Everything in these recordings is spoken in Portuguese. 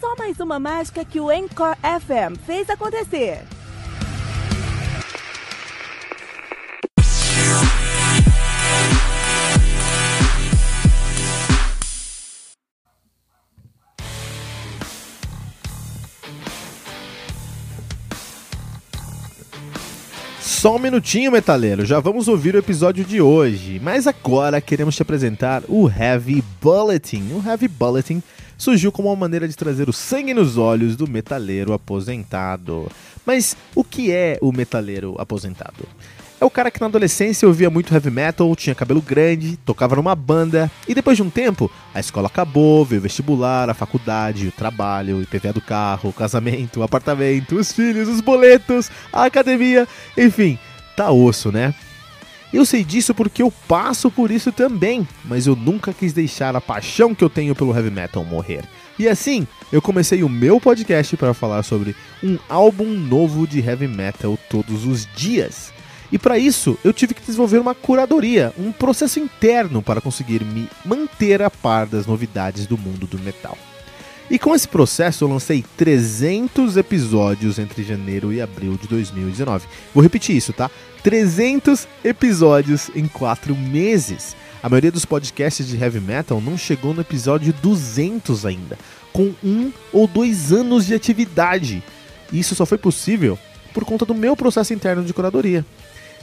Só mais uma mágica que o Encore FM fez acontecer. Só um minutinho, metaleiro, já vamos ouvir o episódio de hoje. Mas agora queremos te apresentar o Heavy Bulletin. O Heavy Bulletin surgiu como uma maneira de trazer o sangue nos olhos do metaleiro aposentado. Mas o que é o metaleiro aposentado? É o cara que na adolescência ouvia muito heavy metal, tinha cabelo grande, tocava numa banda e depois de um tempo a escola acabou, veio o vestibular, a faculdade, o trabalho, o IPVA do carro, o casamento, o apartamento, os filhos, os boletos, a academia, enfim, tá osso, né? Eu sei disso porque eu passo por isso também, mas eu nunca quis deixar a paixão que eu tenho pelo heavy metal morrer. E assim, eu comecei o meu podcast para falar sobre um álbum novo de heavy metal todos os dias. E para isso, eu tive que desenvolver uma curadoria, um processo interno para conseguir me manter a par das novidades do mundo do metal. E com esse processo eu lancei 300 episódios entre janeiro e abril de 2019. Vou repetir isso, tá? 300 episódios em 4 meses. A maioria dos podcasts de heavy metal não chegou no episódio 200 ainda, com um ou dois anos de atividade. E isso só foi possível por conta do meu processo interno de curadoria.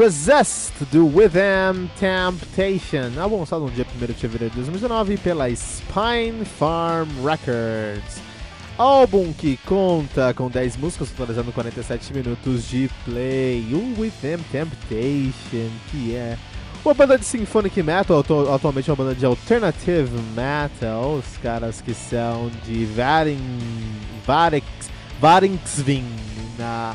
Resist do Within Temptation, álbum lançado no dia 1 de fevereiro de 2019 pela Spine Farm Records. Álbum que conta com 10 músicas, totalizando 47 minutos de play. O Within Temptation, que é uma banda de symphonic metal, atualmente uma banda de alternative metal. Os caras que são de Varing, Varix, Varingsving, na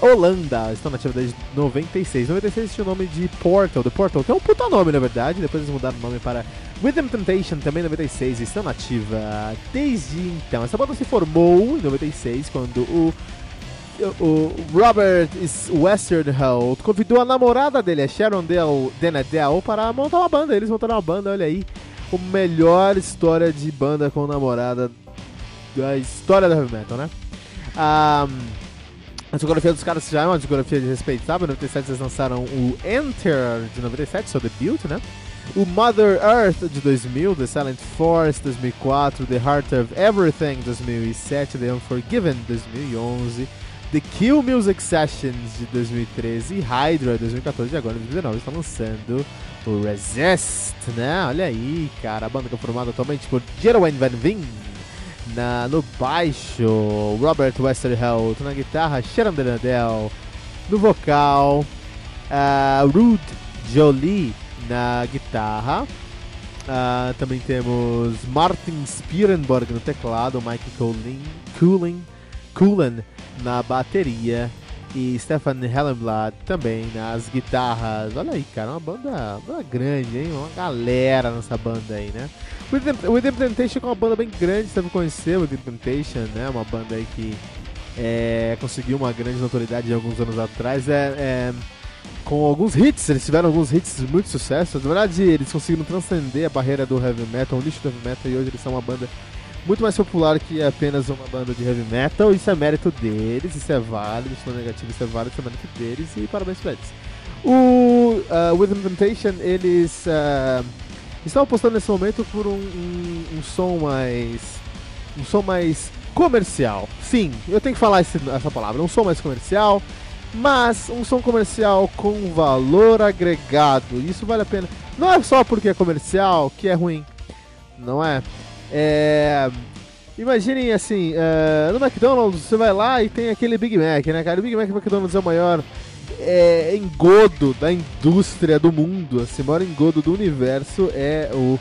Holanda, estão nativa desde 96. 96 tinha o nome de Portal, The Portal, que é um puta nome na verdade, depois eles mudaram o nome para Rhythm Temptation, também 96, estão nativa desde então. Essa banda se formou em 96, quando o, o Robert Westerholt convidou a namorada dele, a Sharon Del Denadel, para montar uma banda. Eles montaram uma banda, olha aí, a melhor história de banda com namorada da história da heavy metal, né? Um, a discografia dos caras já é uma discografia de respeito, sabe? Em 97 eles lançaram o Enter de 97, seu debut, né? O Mother Earth de 2000, The Silent Force 2004, The Heart of Everything 2007, The Unforgiven 2011, The Kill Music Sessions de 2013 e Hydra 2014 e agora em 2019 está lançando o Resist, né? Olha aí, cara, a banda que é formada atualmente por Jeroen Van Veen, na, no baixo, Robert Westerholt. Na guitarra, Sharon Denadel. No vocal, uh, Rude Jolie na guitarra. Uh, também temos Martin Spierenborg no teclado, Mike Cooling, Cooling, Coolen na bateria e Stefan Hellenblad também nas guitarras. Olha aí, cara, uma banda, uma grande, hein? Uma galera nessa banda aí, né? O Within Temptation é uma banda bem grande, você deve conhecer o Within Temptation, né? Uma banda aí que é, conseguiu uma grande notoriedade alguns anos atrás. É, é, com alguns hits, eles tiveram alguns hits de muito sucesso. Na verdade, eles conseguiram transcender a barreira do heavy metal, o nicho do heavy metal, e hoje eles são uma banda muito mais popular que apenas uma banda de heavy metal. Isso é mérito deles, isso é válido, isso não é negativo, isso é válido, isso é mérito deles, e parabéns pra eles. O uh, Temptation, eles. Uh, Estão apostando nesse momento por um, um, um, som mais. um som mais comercial. Sim, eu tenho que falar esse, essa palavra, um som mais comercial, mas um som comercial com valor agregado. Isso vale a pena. Não é só porque é comercial que é ruim, não é? É. Imaginem assim, uh, no McDonald's você vai lá e tem aquele Big Mac, né, cara? O Big Mac do McDonald's é o maior é, engodo da indústria do mundo, assim, o maior engodo do universo é o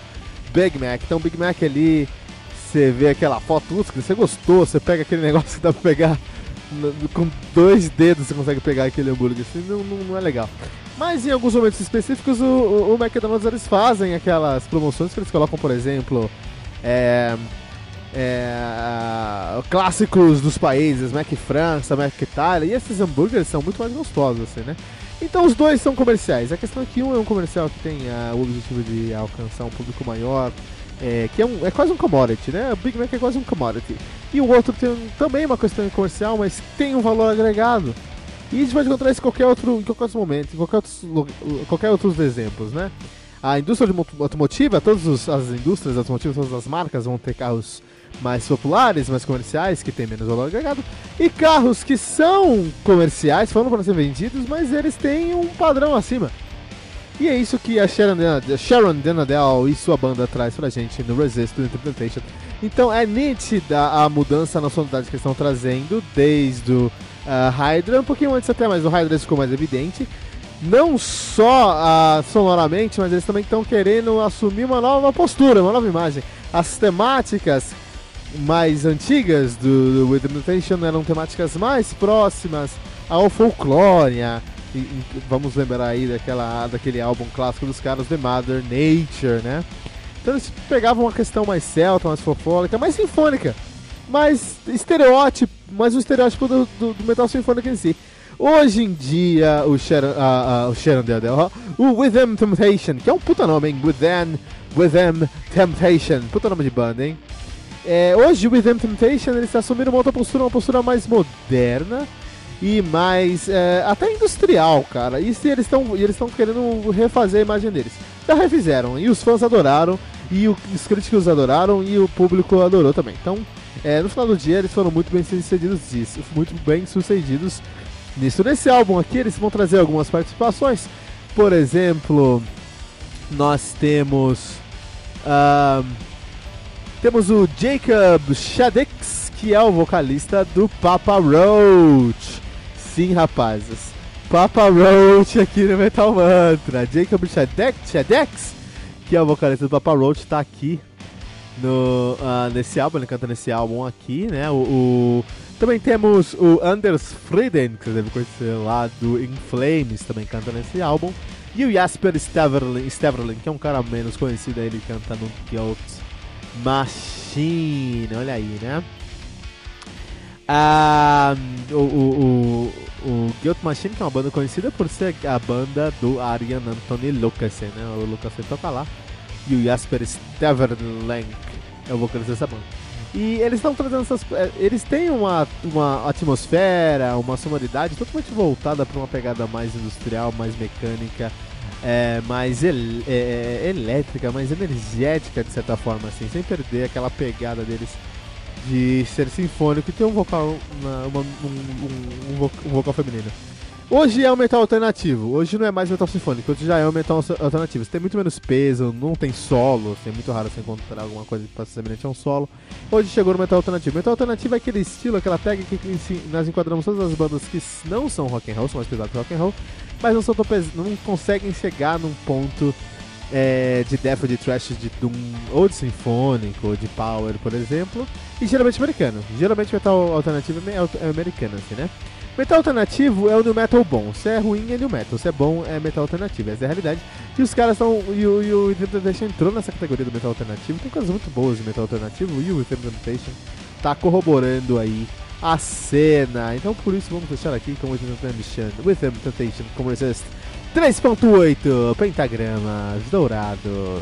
Big Mac. Então, o Big Mac ali, você vê aquela foto, você gostou, você pega aquele negócio que dá pra pegar com dois dedos, você consegue pegar aquele hambúrguer, assim, não, não, não é legal. Mas em alguns momentos específicos, o, o, o McDonald's eles fazem aquelas promoções que eles colocam, por exemplo, é, é, clássicos dos países, Mac França, Mac Itália, e esses hambúrgueres são muito mais gostosos, assim, né? Então os dois são comerciais. A questão é que um é um comercial que tem uh, o objetivo de alcançar um público maior, é, que é, um, é quase um commodity, né? O Big Mac é quase um commodity. E o outro tem também uma questão comercial, mas tem um valor agregado. E a gente pode encontrar isso em qualquer outro, em qualquer outro momento, em qualquer outros, qualquer outros exemplos, né? A indústria automotiva, todas as indústrias automotivas, todas as marcas vão ter carros mais populares, mais comerciais, que tem menos valor agregado, e carros que são comerciais, foram para ser vendidos, mas eles têm um padrão acima. E é isso que a Sharon, Sharon Denadel e sua banda traz pra gente no Resist do Interpretation. Então é nítida a mudança na sonoridade que eles estão trazendo, desde o uh, Hydra, um pouquinho antes até, mas o Hydra ficou mais evidente. Não só uh, sonoramente, mas eles também estão querendo assumir uma nova postura, uma nova imagem. As temáticas mais antigas do, do With Mutation eram temáticas mais próximas ao folclore. A, e, e, vamos lembrar aí daquela, daquele álbum clássico dos caras, The Mother Nature, né? Então eles pegavam uma questão mais celta, mais folclórica, mais sinfônica, mais estereótipo, mais um estereótipo do, do, do metal sinfônico em si. Hoje em dia, o Sharon, uh, uh, o Sharon Deadel, o Within Temptation, que é um puta nome, hein? Within, Temptation, puta nome de banda, hein? É, hoje o Within Temptation ele está assumindo uma outra postura, uma postura mais moderna e mais é, até industrial, cara. E se eles estão eles estão querendo refazer a imagem deles. Já refizeram e os fãs adoraram e os críticos adoraram e o público adorou também. Então, é, no final do dia eles foram muito bem sucedidos disso, muito bem sucedidos nisso. Nesse álbum aqui, eles vão trazer algumas participações. Por exemplo, nós temos. Uh, temos o Jacob Shadex, que é o vocalista do Papa Roach. Sim, rapazes. Papa Roach aqui no Metal Mantra. Jacob Shadex, Shadex que é o vocalista do Papa Roach, tá aqui no, uh, nesse álbum, ele canta nesse álbum aqui, né? O, o também temos o Anders Frieden, que você deve conhecer lá do In Flames, também canta nesse álbum. E o Jasper Steverlin, que é um cara menos conhecido, ele canta no Guilt Machine, olha aí, né? Ah, o, o, o, o Guilt Machine, que é uma banda conhecida por ser a banda do Arian Anthony Lucasen, né? O Lucasen toca lá. E o Jasper Steverlin é o vocalista dessa banda. E eles estão trazendo essas. É, eles têm uma, uma atmosfera, uma sonoridade totalmente voltada para uma pegada mais industrial, mais mecânica, é, mais el, é, elétrica, mais energética de certa forma, assim, sem perder aquela pegada deles de ser sinfônico e ter um vocal, uma, uma, um, um, um vocal feminino. Hoje é o metal alternativo, hoje não é mais metal sinfônico, hoje já é o metal alternativo. Você tem muito menos peso, não tem solo, é muito raro você encontrar alguma coisa que faça semelhante a um solo. Hoje chegou no metal alternativo. Metal alternativo é aquele estilo, aquela técnica que nós enquadramos todas as bandas que não são rock and roll, são mais pesadas que rock and roll, mas não, são não conseguem chegar num ponto é, de death de thrash de doom, ou de sinfônico, ou de power, por exemplo, e geralmente americano. Geralmente metal alternativo é, é americano, assim, né? Metal alternativo é o new metal bom. Se é ruim, é new metal. Se é bom, é metal alternativo. Essa é a realidade. E os caras estão. E o, e o Interpretation entrou nessa categoria do metal alternativo. Tem coisas muito boas de metal alternativo. E o Interpretation tá corroborando aí a cena. Então por isso vamos deixar aqui com o Interpretation. With Temptation como Resist 3.8 Pentagramas Dourados.